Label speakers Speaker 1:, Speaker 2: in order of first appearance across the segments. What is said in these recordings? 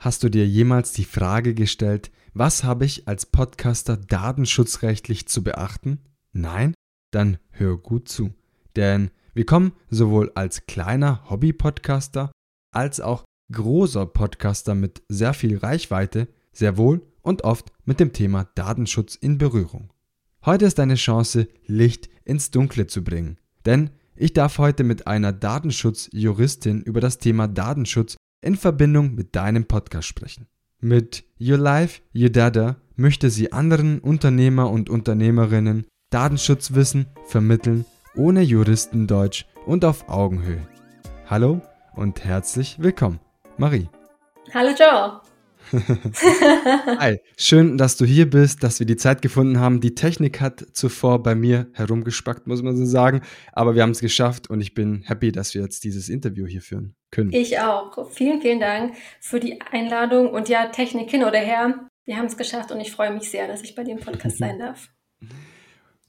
Speaker 1: Hast du dir jemals die Frage gestellt, was habe ich als Podcaster datenschutzrechtlich zu beachten? Nein? Dann hör gut zu. Denn wir kommen sowohl als kleiner Hobby-Podcaster als auch großer Podcaster mit sehr viel Reichweite sehr wohl und oft mit dem Thema Datenschutz in Berührung. Heute ist deine Chance, Licht ins Dunkle zu bringen. Denn ich darf heute mit einer Datenschutzjuristin über das Thema Datenschutz in Verbindung mit deinem Podcast sprechen. Mit Your Life, Your Data möchte sie anderen Unternehmer und Unternehmerinnen Datenschutzwissen vermitteln, ohne Juristendeutsch und auf Augenhöhe. Hallo und herzlich willkommen, Marie.
Speaker 2: Hallo Joe.
Speaker 1: Hi, schön, dass du hier bist, dass wir die Zeit gefunden haben. Die Technik hat zuvor bei mir herumgespackt, muss man so sagen, aber wir haben es geschafft und ich bin happy, dass wir jetzt dieses Interview hier führen können.
Speaker 2: Ich auch. Vielen, vielen Dank für die Einladung und ja, Technik hin oder her. Wir haben es geschafft und ich freue mich sehr, dass ich bei dem Podcast sein darf.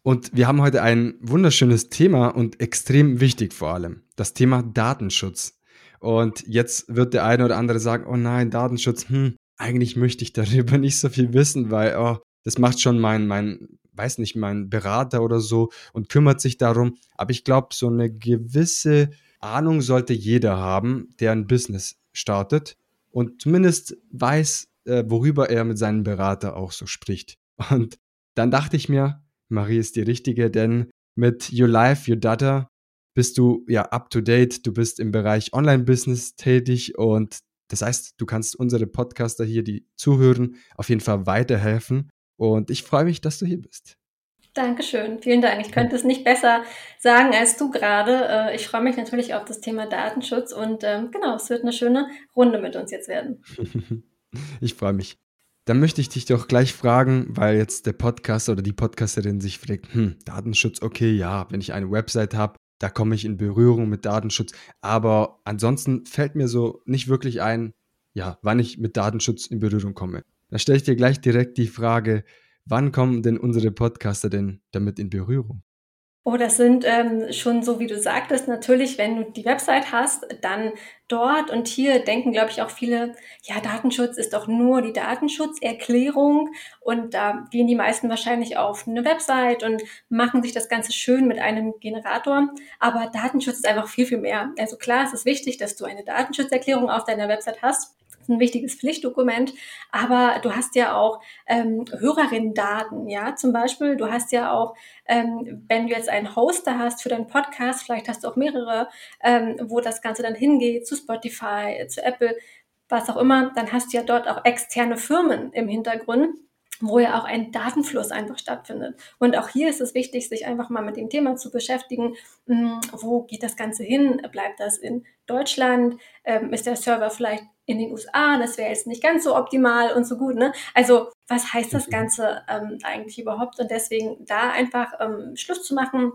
Speaker 1: Und wir haben heute ein wunderschönes Thema und extrem wichtig vor allem, das Thema Datenschutz. Und jetzt wird der eine oder andere sagen, oh nein, Datenschutz, hm, eigentlich möchte ich darüber nicht so viel wissen, weil oh, das macht schon mein, mein, weiß nicht, mein Berater oder so und kümmert sich darum. Aber ich glaube, so eine gewisse Ahnung sollte jeder haben, der ein Business startet und zumindest weiß, äh, worüber er mit seinem Berater auch so spricht. Und dann dachte ich mir, Marie ist die richtige, denn mit Your Life, Your Data bist du ja up to date, du bist im Bereich Online-Business tätig und das heißt, du kannst unsere Podcaster hier, die zuhören, auf jeden Fall weiterhelfen. Und ich freue mich, dass du hier bist.
Speaker 2: Dankeschön, vielen Dank. Ich könnte es nicht besser sagen als du gerade. Äh, ich freue mich natürlich auf das Thema Datenschutz und ähm, genau, es wird eine schöne Runde mit uns jetzt werden.
Speaker 1: ich freue mich. Dann möchte ich dich doch gleich fragen, weil jetzt der Podcaster oder die Podcasterin sich fragt, hm, Datenschutz, okay, ja, wenn ich eine Website habe, da komme ich in Berührung mit Datenschutz. Aber ansonsten fällt mir so nicht wirklich ein, ja, wann ich mit Datenschutz in Berührung komme. Da stelle ich dir gleich direkt die Frage, wann kommen denn unsere Podcaster denn damit in Berührung?
Speaker 2: Oh, das sind ähm, schon so, wie du sagtest, natürlich, wenn du die Website hast, dann dort und hier denken, glaube ich, auch viele, ja, Datenschutz ist doch nur die Datenschutzerklärung und da gehen die meisten wahrscheinlich auf eine Website und machen sich das Ganze schön mit einem Generator. Aber Datenschutz ist einfach viel, viel mehr. Also klar, es ist wichtig, dass du eine Datenschutzerklärung auf deiner Website hast ein wichtiges Pflichtdokument, aber du hast ja auch ähm, Hörerinnendaten, ja, zum Beispiel, du hast ja auch, ähm, wenn du jetzt einen Hoster hast für deinen Podcast, vielleicht hast du auch mehrere, ähm, wo das Ganze dann hingeht, zu Spotify, zu Apple, was auch immer, dann hast du ja dort auch externe Firmen im Hintergrund wo ja auch ein Datenfluss einfach stattfindet. Und auch hier ist es wichtig, sich einfach mal mit dem Thema zu beschäftigen. Hm, wo geht das Ganze hin? Bleibt das in Deutschland? Ähm, ist der Server vielleicht in den USA? Das wäre jetzt nicht ganz so optimal und so gut. Ne? Also was heißt das mhm. Ganze ähm, eigentlich überhaupt? Und deswegen da einfach ähm, Schluss zu machen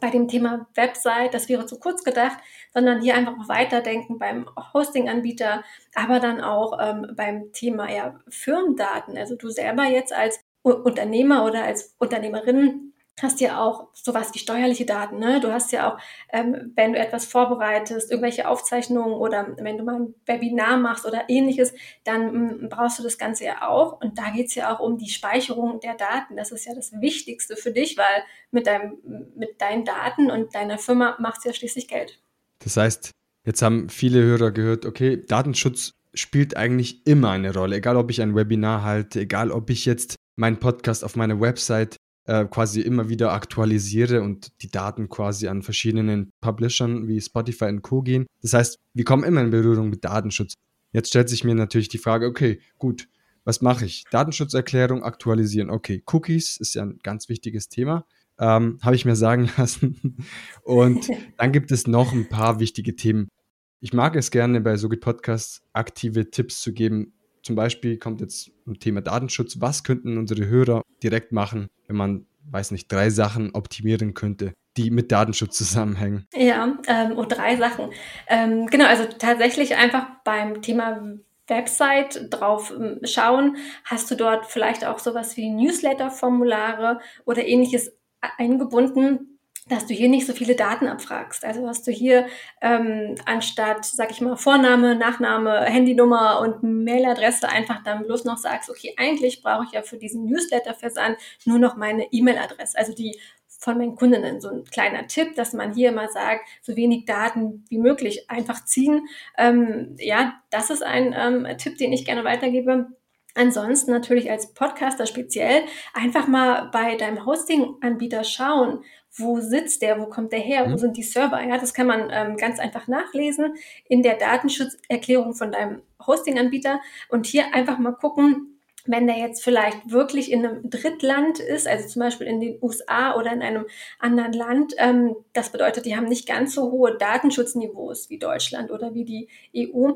Speaker 2: bei dem Thema Website, das wäre zu kurz gedacht, sondern hier einfach weiterdenken beim Hosting-Anbieter, aber dann auch ähm, beim Thema ja, Firmendaten. Also du selber jetzt als Unternehmer oder als Unternehmerin hast ja auch sowas wie steuerliche Daten. Ne? Du hast ja auch, ähm, wenn du etwas vorbereitest, irgendwelche Aufzeichnungen oder wenn du mal ein Webinar machst oder ähnliches, dann mm, brauchst du das Ganze ja auch. Und da geht es ja auch um die Speicherung der Daten. Das ist ja das Wichtigste für dich, weil mit, deinem, mit deinen Daten und deiner Firma macht es ja schließlich Geld.
Speaker 1: Das heißt, jetzt haben viele Hörer gehört, okay, Datenschutz spielt eigentlich immer eine Rolle, egal ob ich ein Webinar halte, egal ob ich jetzt meinen Podcast auf meiner Website äh, quasi immer wieder aktualisiere und die Daten quasi an verschiedenen Publishern wie Spotify und Co. gehen. Das heißt, wir kommen immer in Berührung mit Datenschutz. Jetzt stellt sich mir natürlich die Frage, okay, gut, was mache ich? Datenschutzerklärung aktualisieren. Okay, Cookies ist ja ein ganz wichtiges Thema. Ähm, Habe ich mir sagen lassen. Und dann gibt es noch ein paar wichtige Themen. Ich mag es gerne bei Sogit Podcasts aktive Tipps zu geben, zum Beispiel kommt jetzt ein Thema Datenschutz. Was könnten unsere Hörer direkt machen, wenn man, weiß nicht, drei Sachen optimieren könnte, die mit Datenschutz zusammenhängen?
Speaker 2: Ja, ähm, und drei Sachen. Ähm, genau, also tatsächlich einfach beim Thema Website drauf ähm, schauen. Hast du dort vielleicht auch sowas wie Newsletter-Formulare oder ähnliches eingebunden? Dass du hier nicht so viele Daten abfragst. Also dass du hier ähm, anstatt, sag ich mal, Vorname, Nachname, Handynummer und Mailadresse einfach dann bloß noch sagst, okay, eigentlich brauche ich ja für diesen Newsletter-Versand nur noch meine E-Mail-Adresse, also die von meinen Kundinnen. So ein kleiner Tipp, dass man hier mal sagt, so wenig Daten wie möglich einfach ziehen. Ähm, ja, das ist ein ähm, Tipp, den ich gerne weitergebe. Ansonsten natürlich als Podcaster speziell einfach mal bei deinem Hosting-Anbieter schauen, wo sitzt der, wo kommt der her, wo mhm. sind die Server. Ja, das kann man ähm, ganz einfach nachlesen in der Datenschutzerklärung von deinem Hosting-Anbieter und hier einfach mal gucken, wenn der jetzt vielleicht wirklich in einem Drittland ist, also zum Beispiel in den USA oder in einem anderen Land, ähm, das bedeutet, die haben nicht ganz so hohe Datenschutzniveaus wie Deutschland oder wie die EU,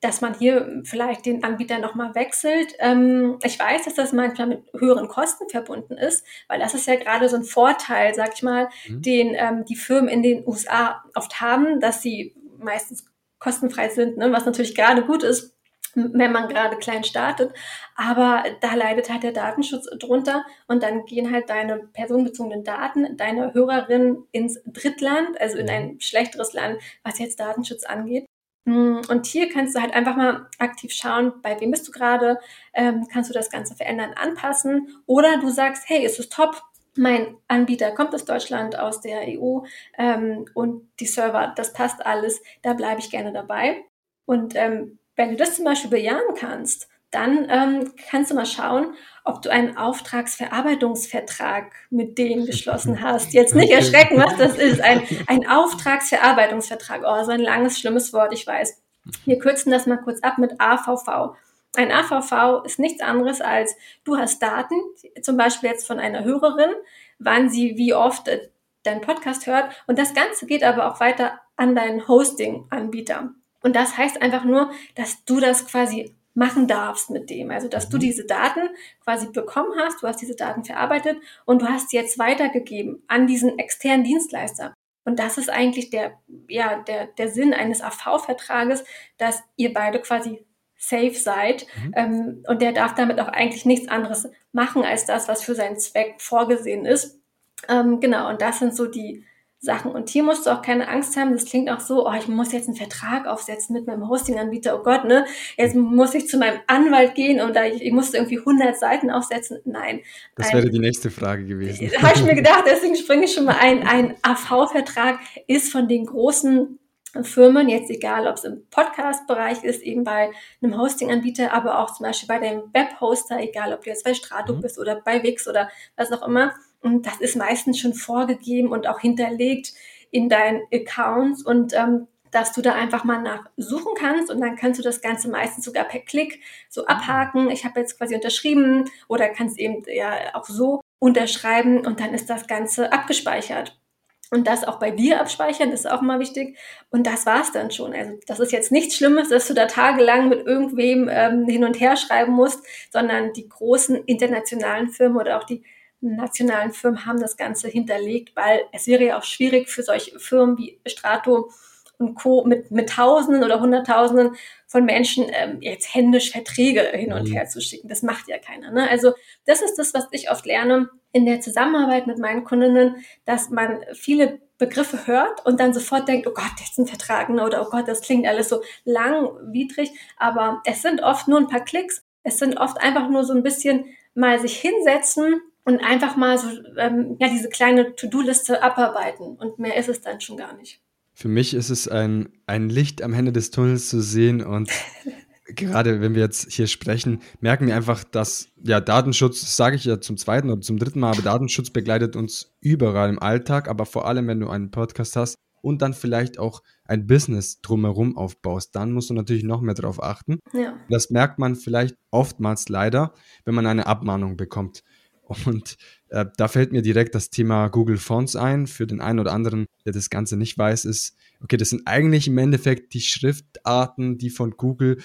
Speaker 2: dass man hier vielleicht den Anbieter nochmal wechselt. Ähm, ich weiß, dass das manchmal mit höheren Kosten verbunden ist, weil das ist ja gerade so ein Vorteil, sag ich mal, mhm. den ähm, die Firmen in den USA oft haben, dass sie meistens kostenfrei sind, ne? was natürlich gerade gut ist, wenn man gerade klein startet. Aber da leidet halt der Datenschutz drunter und dann gehen halt deine personenbezogenen Daten deiner Hörerin ins Drittland, also in mhm. ein schlechteres Land, was jetzt Datenschutz angeht. Mm, und hier kannst du halt einfach mal aktiv schauen, bei wem bist du gerade, ähm, kannst du das Ganze verändern, anpassen? Oder du sagst, hey, ist es top, mein Anbieter kommt aus Deutschland, aus der EU ähm, und die Server, das passt alles, da bleibe ich gerne dabei. Und ähm, wenn du das zum Beispiel bejahen kannst, dann ähm, kannst du mal schauen, ob du einen Auftragsverarbeitungsvertrag mit denen geschlossen hast. Jetzt nicht erschrecken, was das ist. Ein, ein Auftragsverarbeitungsvertrag. Oh, so ein langes, schlimmes Wort, ich weiß. Wir kürzen das mal kurz ab mit AVV. Ein AVV ist nichts anderes als, du hast Daten, zum Beispiel jetzt von einer Hörerin, wann sie wie oft äh, deinen Podcast hört. Und das Ganze geht aber auch weiter an deinen Hosting-Anbieter. Und das heißt einfach nur, dass du das quasi machen darfst mit dem. Also, dass du mhm. diese Daten quasi bekommen hast, du hast diese Daten verarbeitet und du hast sie jetzt weitergegeben an diesen externen Dienstleister. Und das ist eigentlich der, ja, der, der Sinn eines AV-Vertrages, dass ihr beide quasi safe seid. Mhm. Ähm, und der darf damit auch eigentlich nichts anderes machen als das, was für seinen Zweck vorgesehen ist. Ähm, genau, und das sind so die, Sachen. Und hier musst du auch keine Angst haben. Das klingt auch so, oh, ich muss jetzt einen Vertrag aufsetzen mit meinem Hosting-Anbieter. Oh Gott, ne? Jetzt muss ich zu meinem Anwalt gehen und da ich, ich musste irgendwie 100 Seiten aufsetzen. Nein.
Speaker 1: Das wäre die nächste Frage gewesen.
Speaker 2: Habe ich mir gedacht, deswegen springe ich schon mal ein. Ein AV-Vertrag ist von den großen Firmen, jetzt egal, ob es im Podcast-Bereich ist, eben bei einem Hosting-Anbieter, aber auch zum Beispiel bei dem Web-Hoster, egal ob du jetzt bei Strato mhm. bist oder bei Wix oder was auch immer und das ist meistens schon vorgegeben und auch hinterlegt in deinen Accounts und ähm, dass du da einfach mal nachsuchen kannst und dann kannst du das Ganze meistens sogar per Klick so abhaken. Ich habe jetzt quasi unterschrieben oder kannst eben ja auch so unterschreiben und dann ist das Ganze abgespeichert. Und das auch bei dir abspeichern ist auch mal wichtig. Und das war's dann schon. Also das ist jetzt nichts Schlimmes, dass du da tagelang mit irgendwem ähm, hin und her schreiben musst, sondern die großen internationalen Firmen oder auch die nationalen Firmen haben das Ganze hinterlegt, weil es wäre ja auch schwierig für solche Firmen wie Strato und Co. mit, mit Tausenden oder Hunderttausenden von Menschen ähm, jetzt händisch Verträge hin und mhm. her zu schicken. Das macht ja keiner. Ne? Also das ist das, was ich oft lerne in der Zusammenarbeit mit meinen Kundinnen, dass man viele Begriffe hört und dann sofort denkt, oh Gott, jetzt ein Vertrag ne? oder oh Gott, das klingt alles so langwidrig. Aber es sind oft nur ein paar Klicks. Es sind oft einfach nur so ein bisschen mal sich hinsetzen und einfach mal so ähm, ja, diese kleine To-Do-Liste abarbeiten. Und mehr ist es dann schon gar nicht.
Speaker 1: Für mich ist es ein, ein Licht am Ende des Tunnels zu sehen und gerade wenn wir jetzt hier sprechen, merken wir einfach, dass ja Datenschutz, das sage ich ja zum zweiten oder zum dritten Mal, aber Datenschutz begleitet uns überall im Alltag, aber vor allem, wenn du einen Podcast hast und dann vielleicht auch ein Business drumherum aufbaust, dann musst du natürlich noch mehr darauf achten. Ja. Das merkt man vielleicht oftmals leider, wenn man eine Abmahnung bekommt. Und äh, da fällt mir direkt das Thema Google Fonts ein. Für den einen oder anderen, der das Ganze nicht weiß, ist, okay, das sind eigentlich im Endeffekt die Schriftarten, die von Google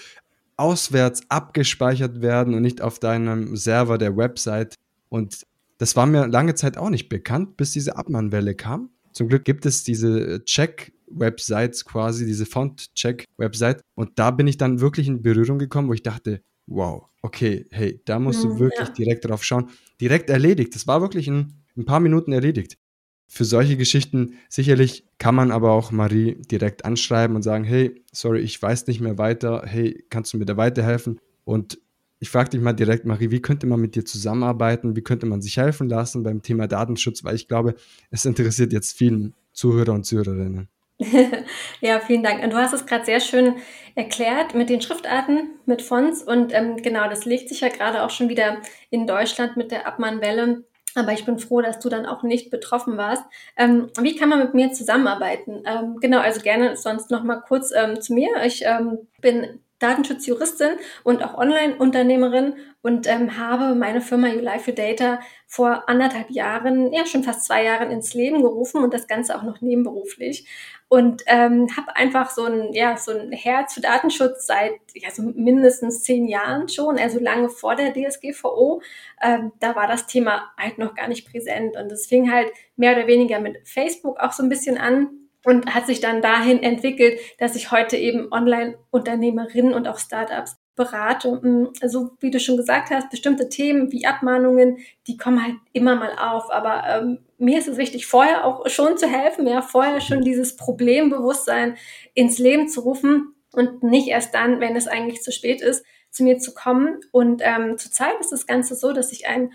Speaker 1: auswärts abgespeichert werden und nicht auf deinem Server der Website. Und das war mir lange Zeit auch nicht bekannt, bis diese Abmahnwelle kam. Zum Glück gibt es diese Check-Websites quasi, diese Font-Check-Website. Und da bin ich dann wirklich in Berührung gekommen, wo ich dachte, wow, okay, hey, da musst du mhm, wirklich ja. direkt drauf schauen. Direkt erledigt. Das war wirklich in ein paar Minuten erledigt. für solche Geschichten sicherlich kann man aber auch Marie direkt anschreiben und sagen, hey, sorry, ich weiß nicht mehr weiter, hey, kannst du mir da weiterhelfen? Und ich frage dich mal direkt, Marie, wie könnte man mit dir zusammenarbeiten? Wie könnte man sich helfen lassen beim Thema Datenschutz? Weil ich glaube, es interessiert jetzt vielen Zuhörer und Zuhörerinnen.
Speaker 2: ja, vielen Dank. Und du hast es gerade sehr schön erklärt mit den Schriftarten, mit Fonts. Und ähm, genau, das legt sich ja gerade auch schon wieder in Deutschland mit der Abmahnwelle. Aber ich bin froh, dass du dann auch nicht betroffen warst. Ähm, wie kann man mit mir zusammenarbeiten? Ähm, genau, also gerne sonst noch mal kurz ähm, zu mir. Ich ähm, bin Datenschutzjuristin und auch Online-Unternehmerin und ähm, habe meine Firma You Your Data vor anderthalb Jahren, ja schon fast zwei Jahren ins Leben gerufen und das Ganze auch noch nebenberuflich und ähm, habe einfach so ein ja so ein Herz für Datenschutz seit ja so mindestens zehn Jahren schon, also lange vor der DSGVO. Ähm, da war das Thema halt noch gar nicht präsent und es fing halt mehr oder weniger mit Facebook auch so ein bisschen an und hat sich dann dahin entwickelt, dass ich heute eben Online-Unternehmerinnen und auch Startups berate. Mm, also wie du schon gesagt hast, bestimmte Themen wie Abmahnungen, die kommen halt immer mal auf. Aber ähm, mir ist es wichtig, vorher auch schon zu helfen, ja, vorher schon dieses Problembewusstsein ins Leben zu rufen und nicht erst dann, wenn es eigentlich zu spät ist, zu mir zu kommen. Und ähm, zurzeit ist das Ganze so, dass ich einen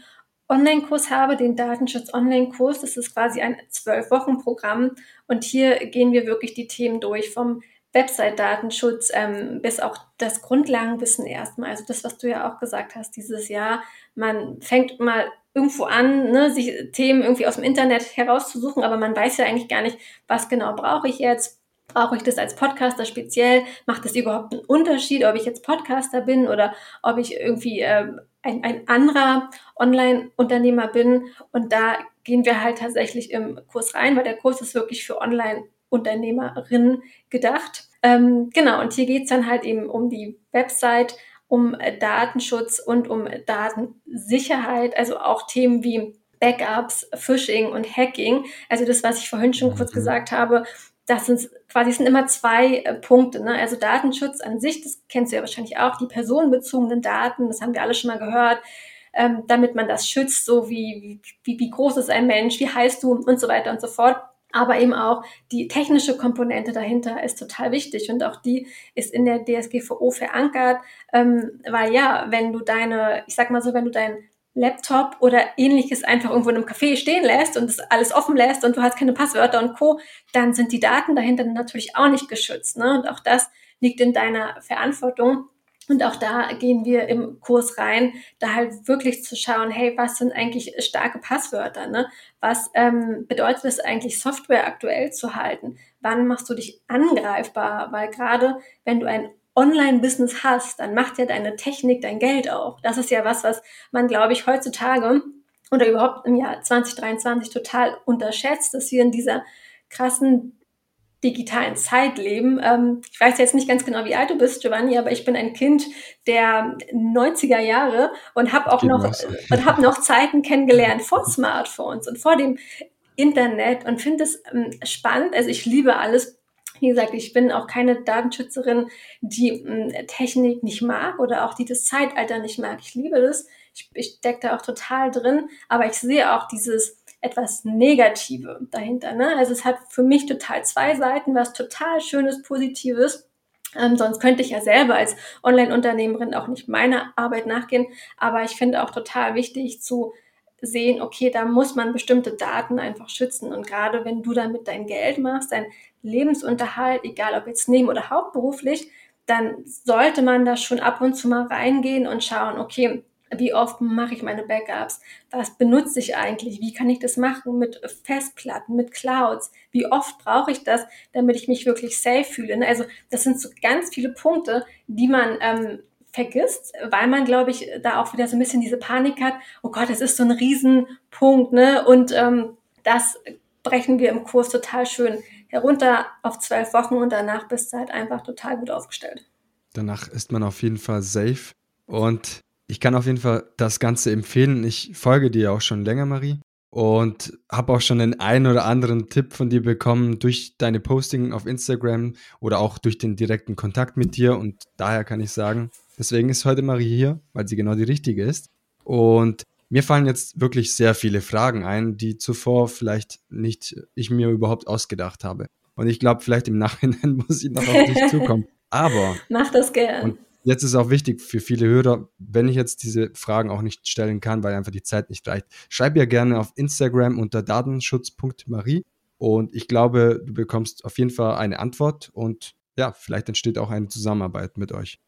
Speaker 2: Online-Kurs habe, den Datenschutz-Online-Kurs. Das ist quasi ein Zwölf-Wochen-Programm. Und hier gehen wir wirklich die Themen durch vom Website-Datenschutz ähm, bis auch das Grundlagenwissen erstmal. Also das, was du ja auch gesagt hast dieses Jahr. Man fängt mal irgendwo an, ne, sich Themen irgendwie aus dem Internet herauszusuchen, aber man weiß ja eigentlich gar nicht, was genau brauche ich jetzt. Brauche ich das als Podcaster speziell? Macht das überhaupt einen Unterschied, ob ich jetzt Podcaster bin oder ob ich irgendwie äh, ein, ein anderer Online-Unternehmer bin. Und da gehen wir halt tatsächlich im Kurs rein, weil der Kurs ist wirklich für Online-Unternehmerinnen gedacht. Ähm, genau, und hier geht's dann halt eben um die Website, um Datenschutz und um Datensicherheit, also auch Themen wie Backups, Phishing und Hacking. Also das, was ich vorhin schon kurz mhm. gesagt habe, das sind quasi sind immer zwei äh, Punkte. Ne? Also Datenschutz an sich, das kennst du ja wahrscheinlich auch, die personenbezogenen Daten, das haben wir alle schon mal gehört, ähm, damit man das schützt, so wie, wie, wie groß ist ein Mensch, wie heißt du und so weiter und so fort. Aber eben auch die technische Komponente dahinter ist total wichtig und auch die ist in der DSGVO verankert, ähm, weil ja, wenn du deine, ich sag mal so, wenn du dein Laptop oder ähnliches einfach irgendwo in einem Café stehen lässt und es alles offen lässt und du hast keine Passwörter und Co., dann sind die Daten dahinter natürlich auch nicht geschützt. Ne? Und auch das liegt in deiner Verantwortung. Und auch da gehen wir im Kurs rein, da halt wirklich zu schauen, hey, was sind eigentlich starke Passwörter? Ne? Was ähm, bedeutet es eigentlich, Software aktuell zu halten? Wann machst du dich angreifbar? Weil gerade wenn du ein Online-Business hast, dann macht ja deine Technik dein Geld auch. Das ist ja was, was man, glaube ich, heutzutage oder überhaupt im Jahr 2023 total unterschätzt, dass wir in dieser krassen digitalen Zeit leben. Ähm, ich weiß jetzt nicht ganz genau, wie alt du bist, Giovanni, aber ich bin ein Kind der 90er Jahre und habe auch noch und habe noch Zeiten kennengelernt vor Smartphones und vor dem Internet und finde es ähm, spannend. Also ich liebe alles wie gesagt, ich bin auch keine Datenschützerin, die äh, Technik nicht mag oder auch die das Zeitalter nicht mag. Ich liebe das. Ich, ich stecke da auch total drin, aber ich sehe auch dieses etwas Negative dahinter. Ne? Also es hat für mich total zwei Seiten, was total Schönes, Positives. Ähm, sonst könnte ich ja selber als Online-Unternehmerin auch nicht meiner Arbeit nachgehen. Aber ich finde auch total wichtig zu sehen, okay, da muss man bestimmte Daten einfach schützen. Und gerade wenn du damit dein Geld machst, dein Lebensunterhalt, egal ob jetzt neben- oder hauptberuflich, dann sollte man da schon ab und zu mal reingehen und schauen, okay, wie oft mache ich meine Backups? Was benutze ich eigentlich? Wie kann ich das machen mit Festplatten, mit Clouds? Wie oft brauche ich das, damit ich mich wirklich safe fühle? Ne? Also das sind so ganz viele Punkte, die man ähm, vergisst, weil man, glaube ich, da auch wieder so ein bisschen diese Panik hat, oh Gott, das ist so ein Riesenpunkt, ne? Und ähm, das brechen wir im Kurs total schön herunter auf zwölf Wochen und danach bist du halt einfach total gut aufgestellt.
Speaker 1: Danach ist man auf jeden Fall safe und ich kann auf jeden Fall das Ganze empfehlen. Ich folge dir auch schon länger, Marie, und habe auch schon den einen oder anderen Tipp von dir bekommen durch deine Posting auf Instagram oder auch durch den direkten Kontakt mit dir. Und daher kann ich sagen, deswegen ist heute Marie hier, weil sie genau die richtige ist. Und Mir fallen jetzt wirklich sehr viele Fragen ein, die zuvor vielleicht nicht ich mir überhaupt ausgedacht habe. Und ich glaube, vielleicht im Nachhinein muss ich noch auf dich zukommen. Aber.
Speaker 2: Mach das gern.
Speaker 1: Jetzt ist auch wichtig für viele Hörer, wenn ich jetzt diese Fragen auch nicht stellen kann, weil einfach die Zeit nicht reicht, schreib ja gerne auf Instagram unter datenschutz.marie. Und ich glaube, du bekommst auf jeden Fall eine Antwort und ja, vielleicht entsteht auch eine Zusammenarbeit mit euch.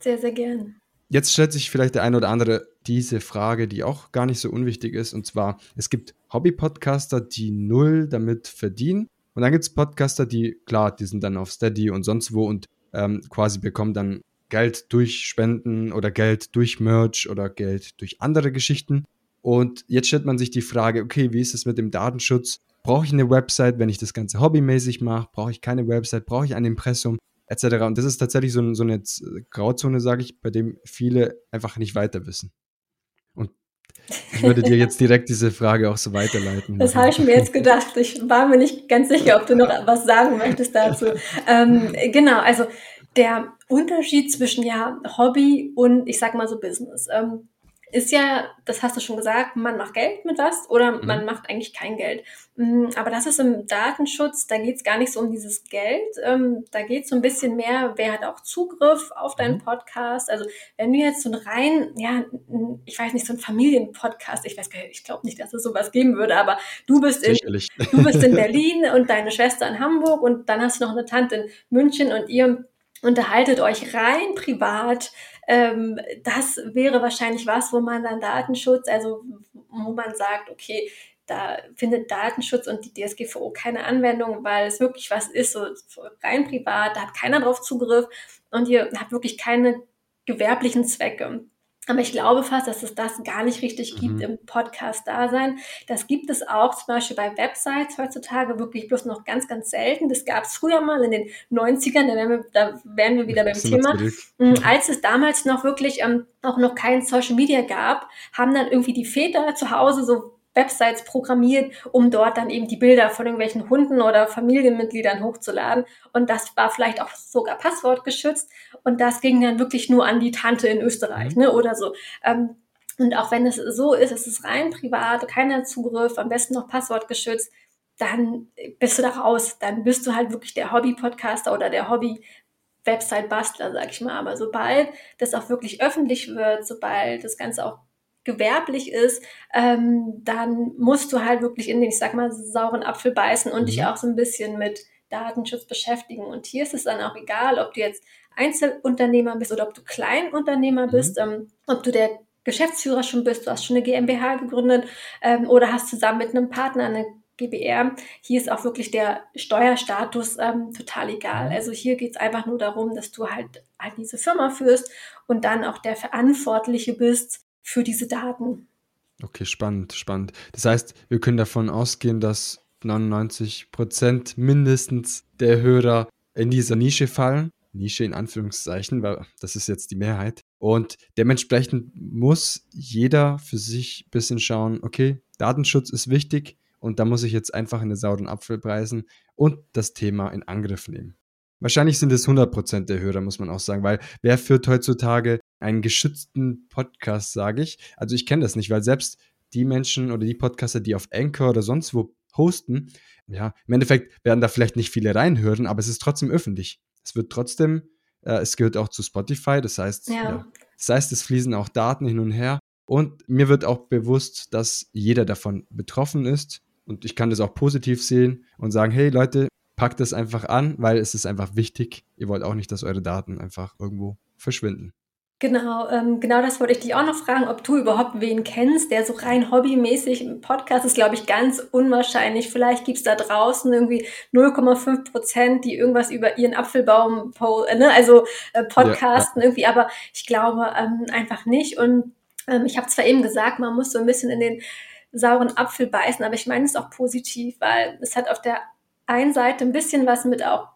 Speaker 2: Sehr, sehr gern.
Speaker 1: Jetzt stellt sich vielleicht der eine oder andere diese Frage, die auch gar nicht so unwichtig ist. Und zwar, es gibt Hobby-Podcaster, die null damit verdienen. Und dann gibt es Podcaster, die, klar, die sind dann auf Steady und sonst wo und ähm, quasi bekommen dann Geld durch Spenden oder Geld durch Merch oder Geld durch andere Geschichten. Und jetzt stellt man sich die Frage, okay, wie ist es mit dem Datenschutz? Brauche ich eine Website, wenn ich das Ganze hobbymäßig mache? Brauche ich keine Website? Brauche ich ein Impressum? Etc. Und das ist tatsächlich so, so eine Grauzone, sage ich, bei dem viele einfach nicht weiter wissen. Und ich würde dir jetzt direkt diese Frage auch so weiterleiten.
Speaker 2: Das habe ich mir jetzt gedacht. Ich war mir nicht ganz sicher, ob du noch was sagen möchtest dazu. Ähm, genau, also der Unterschied zwischen ja Hobby und ich sag mal so Business. Ähm, ist ja, das hast du schon gesagt, man macht Geld mit was oder mhm. man macht eigentlich kein Geld. Mm, aber das ist im Datenschutz, da geht es gar nicht so um dieses Geld. Ähm, da geht es so ein bisschen mehr, wer hat auch Zugriff auf deinen mhm. Podcast. Also wenn du jetzt so ein rein, ja, ich weiß nicht, so ein Familienpodcast, ich weiß gar nicht, ich glaube nicht, dass es sowas geben würde, aber du bist in, du bist in Berlin und deine Schwester in Hamburg und dann hast du noch eine Tante in München und ihr unterhaltet euch rein privat ähm, das wäre wahrscheinlich was, wo man dann Datenschutz, also wo man sagt, okay, da findet Datenschutz und die DSGVO keine Anwendung, weil es wirklich was ist, so, rein privat, da hat keiner drauf Zugriff und ihr habt wirklich keine gewerblichen Zwecke. Aber ich glaube fast, dass es das gar nicht richtig gibt mhm. im Podcast-Dasein. Das gibt es auch zum Beispiel bei Websites heutzutage wirklich bloß noch ganz, ganz selten. Das gab es früher mal in den 90ern, da wären wir, da wären wir wieder beim Thema. Mhm, als es damals noch wirklich ähm, auch noch kein Social Media gab, haben dann irgendwie die Väter zu Hause so Websites programmiert, um dort dann eben die Bilder von irgendwelchen Hunden oder Familienmitgliedern hochzuladen. Und das war vielleicht auch sogar passwortgeschützt. Und das ging dann wirklich nur an die Tante in Österreich, mhm. ne, oder so. Ähm, und auch wenn es so ist, es ist rein privat, keiner Zugriff, am besten noch passwortgeschützt, dann bist du da raus. Dann bist du halt wirklich der Hobby-Podcaster oder der Hobby- Website-Bastler, sag ich mal. Aber sobald das auch wirklich öffentlich wird, sobald das Ganze auch gewerblich ist, ähm, dann musst du halt wirklich in den, ich sag mal, sauren Apfel beißen und mhm. dich auch so ein bisschen mit Datenschutz beschäftigen. Und hier ist es dann auch egal, ob du jetzt Einzelunternehmer bist oder ob du Kleinunternehmer mhm. bist, ähm, ob du der Geschäftsführer schon bist, du hast schon eine GmbH gegründet ähm, oder hast zusammen mit einem Partner eine GBR. Hier ist auch wirklich der Steuerstatus ähm, total egal. Mhm. Also hier geht es einfach nur darum, dass du halt, halt diese Firma führst und dann auch der Verantwortliche bist für diese Daten.
Speaker 1: Okay, spannend, spannend. Das heißt, wir können davon ausgehen, dass 99 Prozent mindestens der Hörer in dieser Nische fallen. Nische in Anführungszeichen, weil das ist jetzt die Mehrheit. Und dementsprechend muss jeder für sich ein bisschen schauen, okay, Datenschutz ist wichtig und da muss ich jetzt einfach in den sauren Apfel preisen und das Thema in Angriff nehmen. Wahrscheinlich sind es 100% der Hörer, muss man auch sagen, weil wer führt heutzutage einen geschützten Podcast, sage ich? Also ich kenne das nicht, weil selbst die Menschen oder die Podcaster, die auf Anchor oder sonst wo hosten, ja, im Endeffekt werden da vielleicht nicht viele reinhören, aber es ist trotzdem öffentlich. Es wird trotzdem, äh, es gehört auch zu Spotify, das heißt, ja. Ja, das heißt, es fließen auch Daten hin und her. Und mir wird auch bewusst, dass jeder davon betroffen ist. Und ich kann das auch positiv sehen und sagen, hey Leute, packt das einfach an, weil es ist einfach wichtig. Ihr wollt auch nicht, dass eure Daten einfach irgendwo verschwinden.
Speaker 2: Genau, ähm, genau das wollte ich dich auch noch fragen, ob du überhaupt wen kennst, der so rein hobbymäßig im Podcast ist, glaube ich, ganz unwahrscheinlich. Vielleicht gibt es da draußen irgendwie 0,5 Prozent, die irgendwas über ihren Apfelbaum, äh, ne, also äh, podcasten ja, ja. irgendwie, aber ich glaube ähm, einfach nicht. Und ähm, ich habe zwar eben gesagt, man muss so ein bisschen in den sauren Apfel beißen, aber ich meine es auch positiv, weil es hat auf der einen Seite ein bisschen was mit auch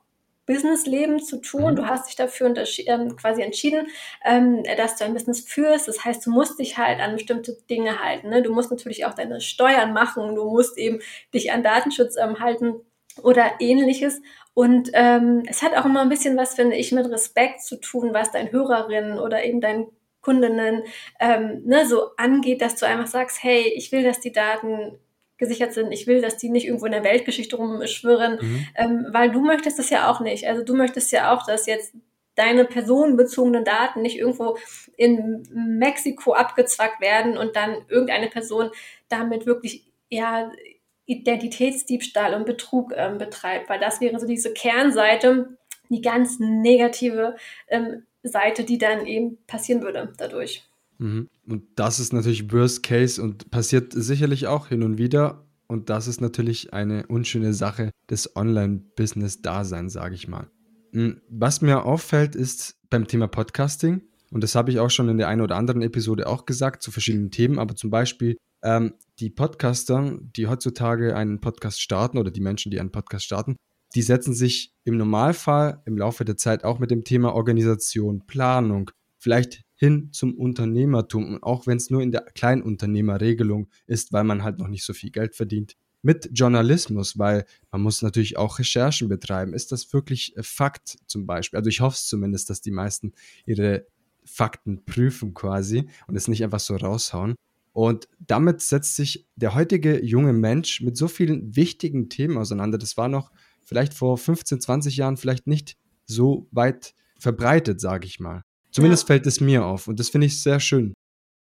Speaker 2: Businessleben zu tun. Mhm. Du hast dich dafür ähm, quasi entschieden, ähm, dass du ein Business führst. Das heißt, du musst dich halt an bestimmte Dinge halten. Ne? Du musst natürlich auch deine Steuern machen. Du musst eben dich an Datenschutz ähm, halten oder ähnliches. Und ähm, es hat auch immer ein bisschen was, finde ich, mit Respekt zu tun, was dein Hörerinnen oder eben dein Kundinnen ähm, ne, so angeht, dass du einfach sagst, hey, ich will, dass die Daten gesichert sind. Ich will, dass die nicht irgendwo in der Weltgeschichte rumschwirren, mhm. ähm, weil du möchtest das ja auch nicht. Also du möchtest ja auch, dass jetzt deine personenbezogenen Daten nicht irgendwo in Mexiko abgezwackt werden und dann irgendeine Person damit wirklich ja Identitätsdiebstahl und Betrug ähm, betreibt, weil das wäre so diese Kernseite, die ganz negative ähm, Seite, die dann eben passieren würde dadurch.
Speaker 1: Mhm. Und das ist natürlich Worst Case und passiert sicherlich auch hin und wieder. Und das ist natürlich eine unschöne Sache des Online-Business-Daseins, sage ich mal. Hm, was mir auffällt, ist beim Thema Podcasting, und das habe ich auch schon in der einen oder anderen Episode auch gesagt, zu verschiedenen Themen, aber zum Beispiel ähm, die Podcaster, die heutzutage einen Podcast starten oder die Menschen, die einen Podcast starten, die setzen sich im Normalfall im Laufe der Zeit auch mit dem Thema Organisation, Planung, vielleicht hin zum Unternehmertum, auch wenn es nur in der Kleinunternehmerregelung ist, weil man halt noch nicht so viel Geld verdient. Mit Journalismus, weil man muss natürlich auch Recherchen betreiben. Ist das wirklich äh, Fakt zum Beispiel? Also ich hoffe es zumindest, dass die meisten ihre Fakten prüfen quasi und es nicht einfach so raushauen. Und damit setzt sich der heutige junge Mensch mit so vielen wichtigen Themen auseinander. Das war noch vielleicht vor 15, 20 Jahren vielleicht nicht so weit verbreitet, sage ich mal. Zumindest ja. fällt es mir auf und das finde ich sehr schön.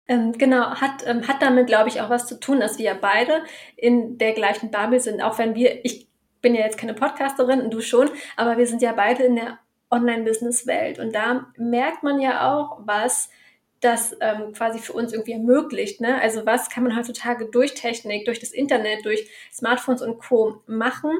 Speaker 2: Ähm, genau, hat, ähm, hat damit, glaube ich, auch was zu tun, dass wir ja beide in der gleichen Bubble sind. Auch wenn wir, ich bin ja jetzt keine Podcasterin und du schon, aber wir sind ja beide in der Online-Business-Welt. Und da merkt man ja auch, was das ähm, quasi für uns irgendwie ermöglicht. Ne? Also was kann man heutzutage durch Technik, durch das Internet, durch Smartphones und Co. machen,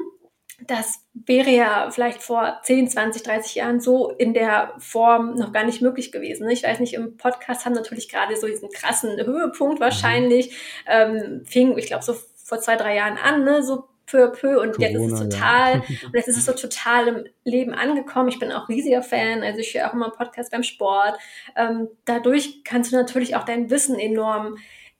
Speaker 2: das wäre ja vielleicht vor 10, 20, 30 Jahren so in der Form noch gar nicht möglich gewesen. Ne? Ich weiß nicht, im Podcast haben natürlich gerade so diesen krassen Höhepunkt wahrscheinlich, ähm, fing, ich glaube, so vor zwei, drei Jahren an, ne? so peu peu und Corona, jetzt ist es total, ja. und jetzt ist es so total im Leben angekommen. Ich bin auch riesiger Fan, also ich höre auch immer Podcast beim Sport. Ähm, dadurch kannst du natürlich auch dein Wissen enorm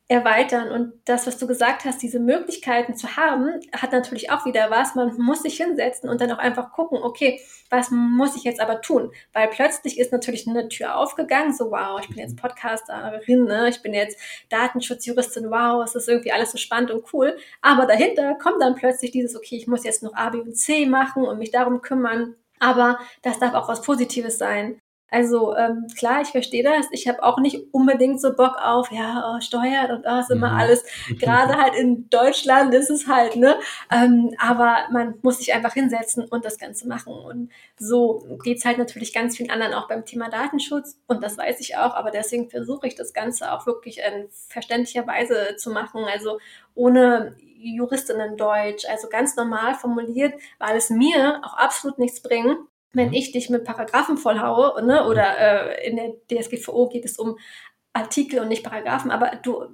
Speaker 2: erweitern. Und das, was du gesagt hast, diese Möglichkeiten zu haben, hat natürlich auch wieder was. Man muss sich hinsetzen und dann auch einfach gucken, okay, was muss ich jetzt aber tun? Weil plötzlich ist natürlich eine Tür aufgegangen, so wow, ich bin jetzt mhm. Podcasterin, ne? ich bin jetzt Datenschutzjuristin, wow, es ist irgendwie alles so spannend und cool. Aber dahinter kommt dann plötzlich dieses, okay, ich muss jetzt noch A, B und C machen und mich darum kümmern. Aber das darf auch was Positives sein. Also ähm, klar, ich verstehe das. Ich habe auch nicht unbedingt so Bock auf, ja, oh, Steuern und oh, ist immer mhm. alles. Gerade halt in Deutschland ist es halt, ne? Ähm, aber man muss sich einfach hinsetzen und das Ganze machen. Und so geht's halt natürlich ganz vielen anderen auch beim Thema Datenschutz. Und das weiß ich auch, aber deswegen versuche ich das Ganze auch wirklich in verständlicher Weise zu machen. Also ohne Juristinnen Deutsch, also ganz normal formuliert, weil es mir auch absolut nichts bringt, wenn mhm. ich dich mit Paragraphen vollhaue, ne, oder äh, in der DSGVO geht es um Artikel und nicht Paragraphen, aber du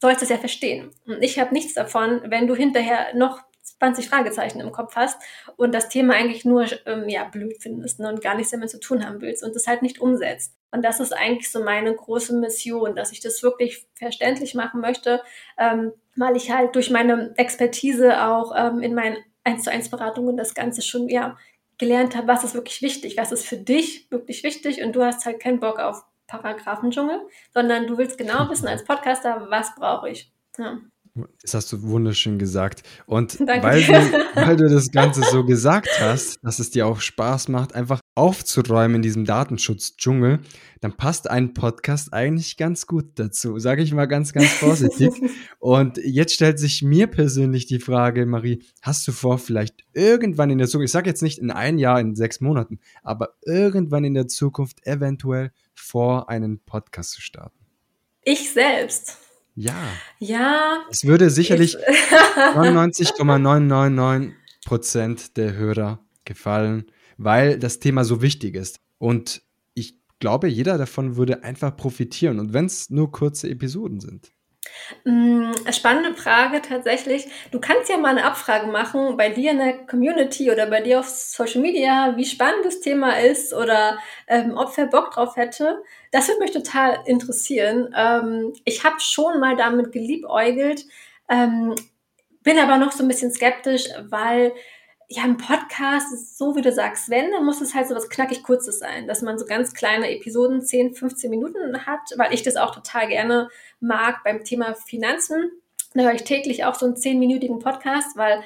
Speaker 2: sollst es ja verstehen. Und ich habe nichts davon, wenn du hinterher noch 20 Fragezeichen im Kopf hast und das Thema eigentlich nur ähm, ja, blöd findest ne, und gar nichts damit zu tun haben willst und das halt nicht umsetzt. Und das ist eigentlich so meine große Mission, dass ich das wirklich verständlich machen möchte, ähm, weil ich halt durch meine Expertise auch ähm, in meinen 1 zu 1 Beratungen das Ganze schon ja gelernt habe, was ist wirklich wichtig, was ist für dich wirklich wichtig und du hast halt keinen Bock auf Paragraphendschungel, sondern du willst genau wissen als Podcaster, was brauche ich. Ja.
Speaker 1: Das hast du wunderschön gesagt. Und weil du, weil du das Ganze so gesagt hast, dass es dir auch Spaß macht, einfach aufzuräumen in diesem Datenschutzdschungel, dann passt ein Podcast eigentlich ganz gut dazu, sage ich mal ganz, ganz vorsichtig. Und jetzt stellt sich mir persönlich die Frage, Marie, hast du vor, vielleicht irgendwann in der Zukunft, ich sage jetzt nicht in ein Jahr, in sechs Monaten, aber irgendwann in der Zukunft eventuell vor, einen Podcast zu starten?
Speaker 2: Ich selbst.
Speaker 1: Ja.
Speaker 2: Ja.
Speaker 1: Es würde sicherlich 99,999 Prozent der Hörer gefallen, weil das Thema so wichtig ist. Und ich glaube, jeder davon würde einfach profitieren. Und wenn es nur kurze Episoden sind.
Speaker 2: Mm, spannende Frage tatsächlich. Du kannst ja mal eine Abfrage machen bei dir in der Community oder bei dir auf Social Media, wie spannend das Thema ist oder ähm, ob wer Bock drauf hätte. Das würde mich total interessieren. Ähm, ich habe schon mal damit geliebäugelt, ähm, bin aber noch so ein bisschen skeptisch, weil ja, ein Podcast ist so, wie du sagst, wenn, dann muss es halt so was knackig Kurzes sein, dass man so ganz kleine Episoden, 10, 15 Minuten hat, weil ich das auch total gerne mag beim Thema Finanzen. Da höre ich täglich auch so einen 10-minütigen Podcast, weil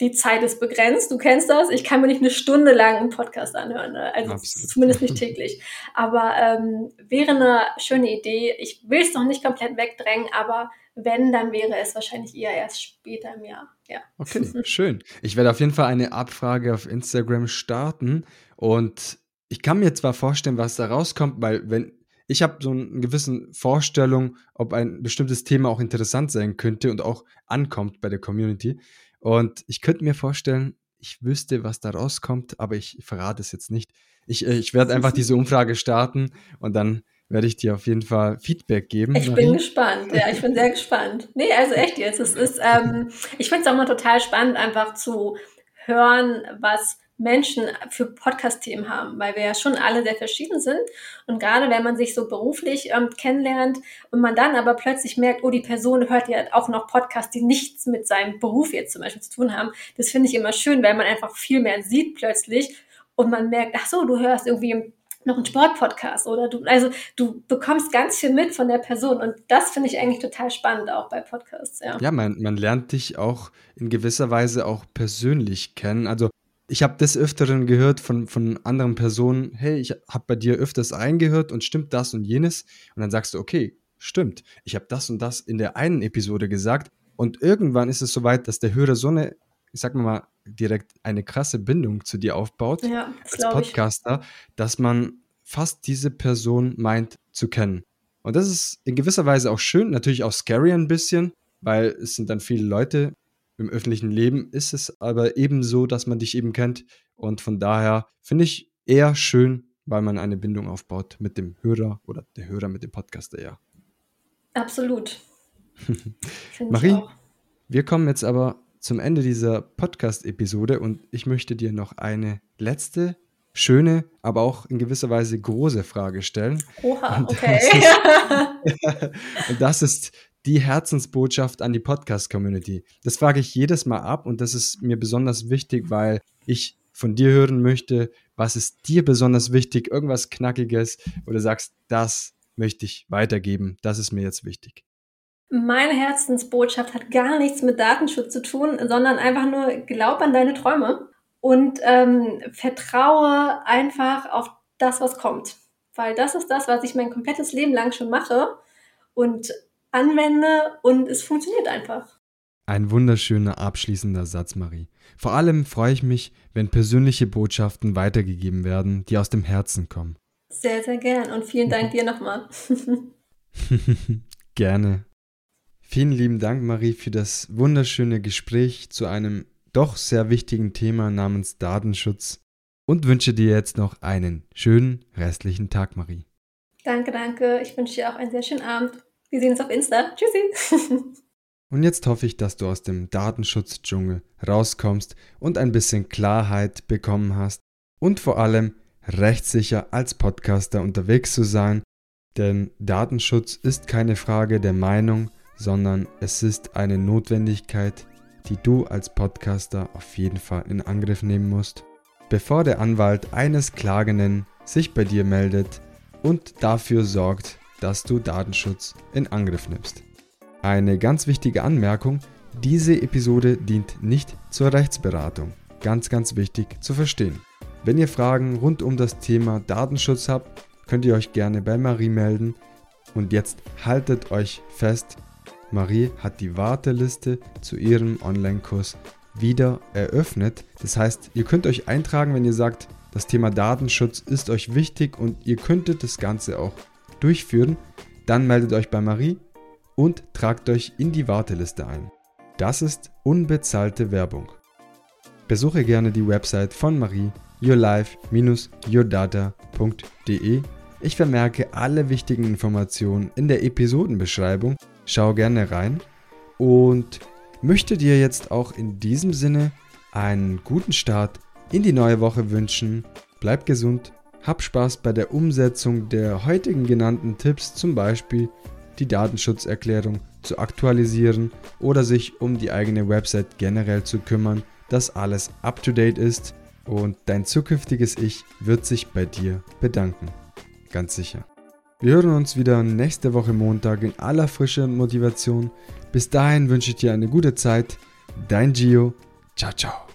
Speaker 2: die Zeit ist begrenzt, du kennst das. Ich kann mir nicht eine Stunde lang einen Podcast anhören, ne? also Absolut. zumindest nicht täglich. Aber ähm, wäre eine schöne Idee. Ich will es noch nicht komplett wegdrängen, aber wenn, dann wäre es wahrscheinlich eher erst später im Jahr. Ja.
Speaker 1: Okay, schön. Ich werde auf jeden Fall eine Abfrage auf Instagram starten und ich kann mir zwar vorstellen, was da rauskommt, weil wenn ich habe so eine gewisse Vorstellung, ob ein bestimmtes Thema auch interessant sein könnte und auch ankommt bei der Community. Und ich könnte mir vorstellen, ich wüsste, was da rauskommt, aber ich verrate es jetzt nicht. Ich, äh, ich werde einfach diese Umfrage starten und dann werde ich dir auf jeden Fall Feedback geben.
Speaker 2: Ich Marie. bin gespannt, ja, ich bin sehr gespannt. Nee, also echt jetzt. Es ist, ähm, ich finde es auch mal total spannend, einfach zu hören, was Menschen für Podcast-Themen haben, weil wir ja schon alle sehr verschieden sind. Und gerade wenn man sich so beruflich ähm, kennenlernt und man dann aber plötzlich merkt, oh, die Person hört ja auch noch Podcasts, die nichts mit seinem Beruf jetzt zum Beispiel zu tun haben, das finde ich immer schön, weil man einfach viel mehr sieht plötzlich und man merkt, ach so, du hörst irgendwie noch einen Sportpodcast oder du, also du bekommst ganz viel mit von der Person und das finde ich eigentlich total spannend auch bei Podcasts, ja.
Speaker 1: Ja, man, man lernt dich auch in gewisser Weise auch persönlich kennen. Also ich habe des Öfteren gehört von, von anderen Personen, hey, ich habe bei dir öfters eingehört und stimmt das und jenes. Und dann sagst du, okay, stimmt, ich habe das und das in der einen Episode gesagt. Und irgendwann ist es soweit, dass der Hörer so eine, ich sag mal, direkt eine krasse Bindung zu dir aufbaut ja, als Podcaster, ich. dass man fast diese Person meint zu kennen. Und das ist in gewisser Weise auch schön, natürlich auch scary ein bisschen, weil es sind dann viele Leute, im öffentlichen Leben ist es aber eben so, dass man dich eben kennt. Und von daher finde ich eher schön, weil man eine Bindung aufbaut mit dem Hörer oder der Hörer mit dem Podcaster, ja.
Speaker 2: Absolut.
Speaker 1: Marie, wir kommen jetzt aber zum Ende dieser Podcast-Episode und ich möchte dir noch eine letzte, schöne, aber auch in gewisser Weise große Frage stellen.
Speaker 2: Oha, und okay.
Speaker 1: Ist, und das ist die Herzensbotschaft an die Podcast-Community? Das frage ich jedes Mal ab und das ist mir besonders wichtig, weil ich von dir hören möchte, was ist dir besonders wichtig, irgendwas Knackiges, oder sagst, das möchte ich weitergeben, das ist mir jetzt wichtig.
Speaker 2: Meine Herzensbotschaft hat gar nichts mit Datenschutz zu tun, sondern einfach nur glaub an deine Träume und ähm, vertraue einfach auf das, was kommt. Weil das ist das, was ich mein komplettes Leben lang schon mache. Und anwende und es funktioniert einfach.
Speaker 1: Ein wunderschöner abschließender Satz, Marie. Vor allem freue ich mich, wenn persönliche Botschaften weitergegeben werden, die aus dem Herzen kommen.
Speaker 2: Sehr, sehr gern und vielen Dank dir nochmal.
Speaker 1: Gerne. Vielen lieben Dank, Marie, für das wunderschöne Gespräch zu einem doch sehr wichtigen Thema namens Datenschutz und wünsche dir jetzt noch einen schönen restlichen Tag, Marie.
Speaker 2: Danke, danke. Ich wünsche dir auch einen sehr schönen Abend. Wir sehen uns auf Insta. Tschüssi.
Speaker 1: Und jetzt hoffe ich, dass du aus dem Datenschutzdschungel rauskommst und ein bisschen Klarheit bekommen hast und vor allem rechtssicher als Podcaster unterwegs zu sein, denn Datenschutz ist keine Frage der Meinung, sondern es ist eine Notwendigkeit, die du als Podcaster auf jeden Fall in Angriff nehmen musst, bevor der Anwalt eines Klagenden sich bei dir meldet und dafür sorgt, dass du Datenschutz in Angriff nimmst. Eine ganz wichtige Anmerkung, diese Episode dient nicht zur Rechtsberatung. Ganz, ganz wichtig zu verstehen. Wenn ihr Fragen rund um das Thema Datenschutz habt, könnt ihr euch gerne bei Marie melden. Und jetzt haltet euch fest, Marie hat die Warteliste zu ihrem Online-Kurs wieder eröffnet. Das heißt, ihr könnt euch eintragen, wenn ihr sagt, das Thema Datenschutz ist euch wichtig und ihr könntet das Ganze auch durchführen, dann meldet euch bei Marie und tragt euch in die Warteliste ein. Das ist unbezahlte Werbung. Besuche gerne die Website von Marie yourlife-yourdata.de. Ich vermerke alle wichtigen Informationen in der Episodenbeschreibung. Schau gerne rein und möchte dir jetzt auch in diesem Sinne einen guten Start in die neue Woche wünschen. Bleib gesund hab Spaß bei der Umsetzung der heutigen genannten Tipps, zum Beispiel die Datenschutzerklärung zu aktualisieren oder sich um die eigene Website generell zu kümmern, dass alles up-to-date ist und dein zukünftiges Ich wird sich bei dir bedanken. Ganz sicher. Wir hören uns wieder nächste Woche Montag in aller Frische und Motivation. Bis dahin wünsche ich dir eine gute Zeit. Dein Gio. Ciao, ciao.